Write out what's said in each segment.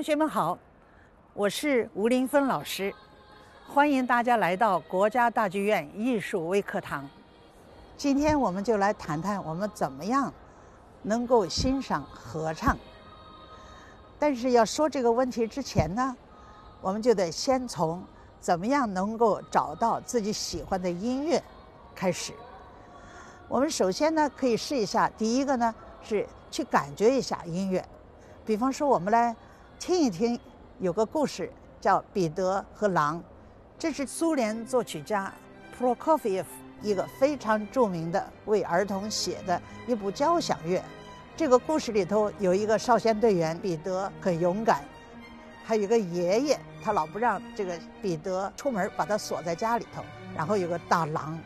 同学们好，我是吴林芬老师，欢迎大家来到国家大剧院艺术微课堂。今天我们就来谈谈我们怎么样能够欣赏合唱。但是要说这个问题之前呢，我们就得先从怎么样能够找到自己喜欢的音乐开始。我们首先呢可以试一下，第一个呢是去感觉一下音乐，比方说我们来听一听，有个故事叫《彼得和狼》，这是苏联作曲家 Prokofiev 一个非常著名的为儿童写的一部交响乐。这个故事里头有一个少先队员彼得很勇敢，还有一个爷爷，他老不让这个彼得出门，把他锁在家里头。然后有个大狼，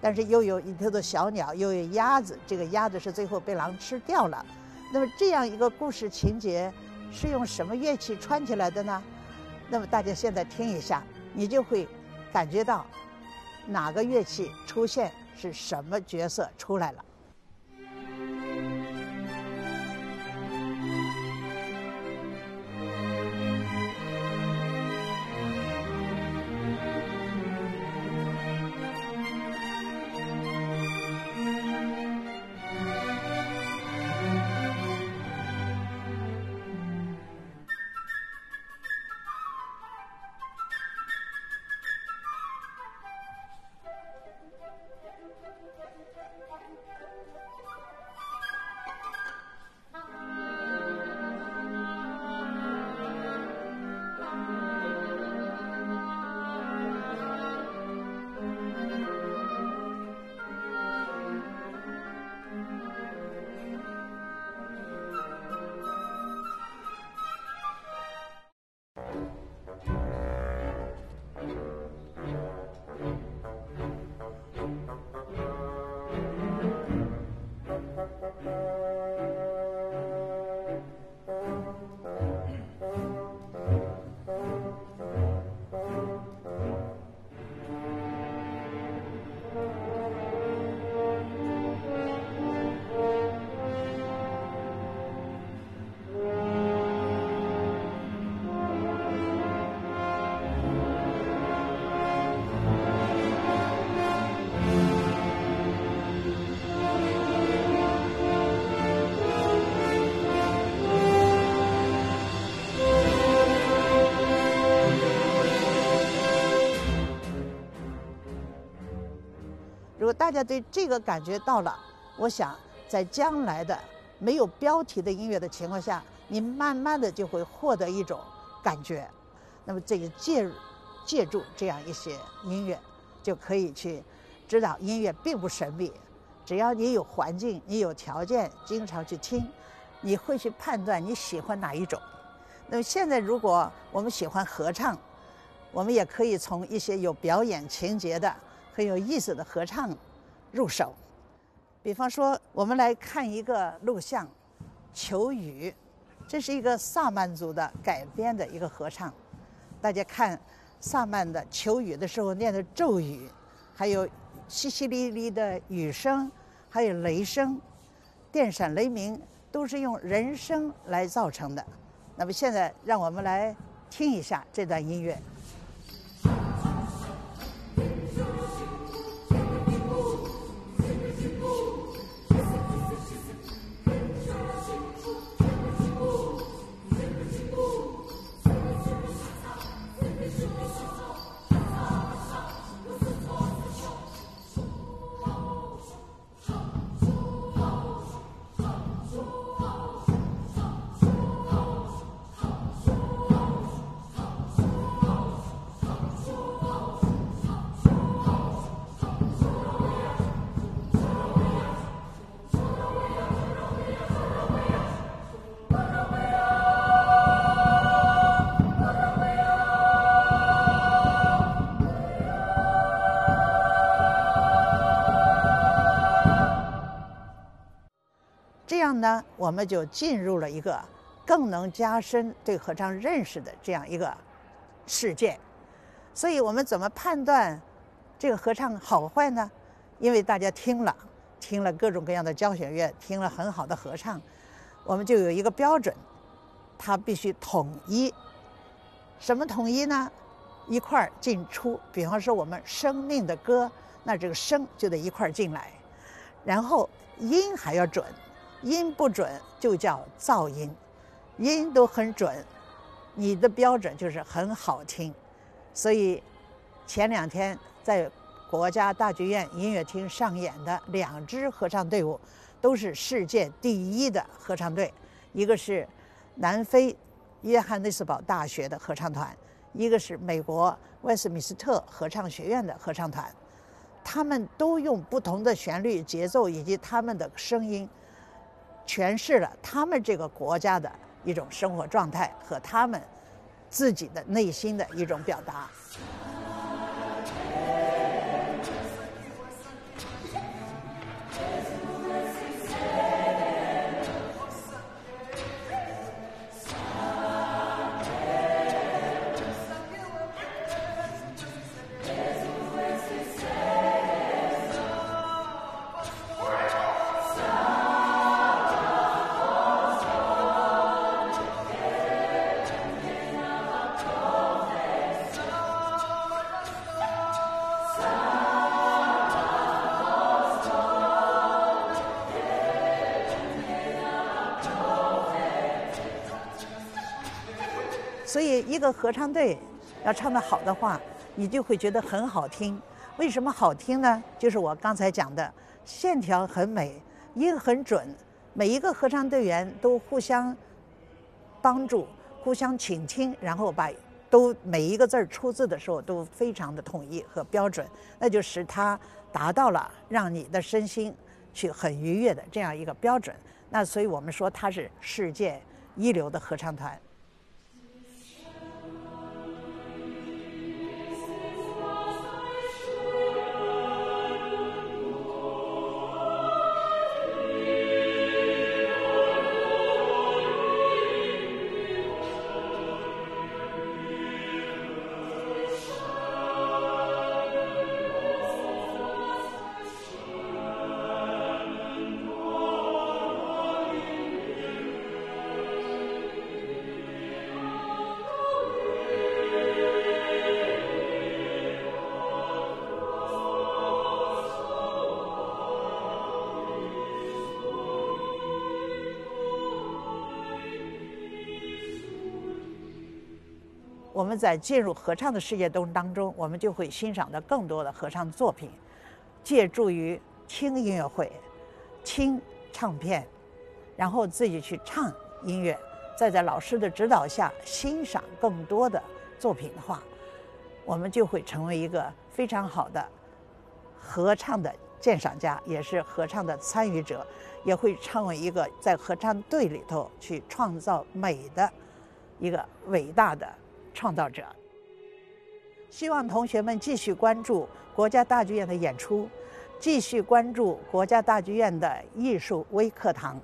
但是又有一头的小鸟，又有鸭子，这个鸭子是最后被狼吃掉了。那么这样一个故事情节是用什么乐器串起来的呢？那么大家现在听一下，你就会感觉到哪个乐器出现是什么角色出来了。家对这个感觉到了，我想在将来的没有标题的音乐的情况下，你慢慢的就会获得一种感觉。那么这个借借助这样一些音乐，就可以去知道音乐并不神秘。只要你有环境，你有条件，经常去听，你会去判断你喜欢哪一种。那么现在如果我们喜欢合唱，我们也可以从一些有表演情节的。很有意思的合唱入手，比方说，我们来看一个录像《求雨》，这是一个萨满族的改编的一个合唱。大家看萨满的求雨的时候念的咒语，还有淅淅沥沥的雨声，还有雷声、电闪雷鸣，都是用人声来造成的。那么现在，让我们来听一下这段音乐。这样呢，我们就进入了一个更能加深对合唱认识的这样一个世界。所以，我们怎么判断这个合唱好坏呢？因为大家听了，听了各种各样的交响乐，听了很好的合唱，我们就有一个标准，它必须统一。什么统一呢？一块儿进出。比方说我们生命的歌，那这个声就得一块儿进来，然后音还要准，音不准就叫噪音，音都很准，你的标准就是很好听。所以前两天在国家大剧院音乐厅上演的两支合唱队伍，都是世界第一的合唱队，一个是南非约翰内斯堡大学的合唱团，一个是美国威斯敏斯特合唱学院的合唱团，他们都用不同的旋律、节奏以及他们的声音，诠释了他们这个国家的一种生活状态和他们自己的内心的一种表达。所以，一个合唱队要唱得好的话，你就会觉得很好听。为什么好听呢？就是我刚才讲的，线条很美，音很准，每一个合唱队员都互相帮助、互相倾听，然后把都每一个字儿出字的时候都非常的统一和标准，那就使它达到了让你的身心去很愉悦的这样一个标准。那所以我们说它是世界一流的合唱团。我们在进入合唱的世界中当中，我们就会欣赏到更多的合唱作品，借助于听音乐会、听唱片，然后自己去唱音乐，再在老师的指导下欣赏更多的作品的话，我们就会成为一个非常好的合唱的鉴赏家，也是合唱的参与者，也会成为一个在合唱队里头去创造美的一个伟大的。创造者，希望同学们继续关注国家大剧院的演出，继续关注国家大剧院的艺术微课堂。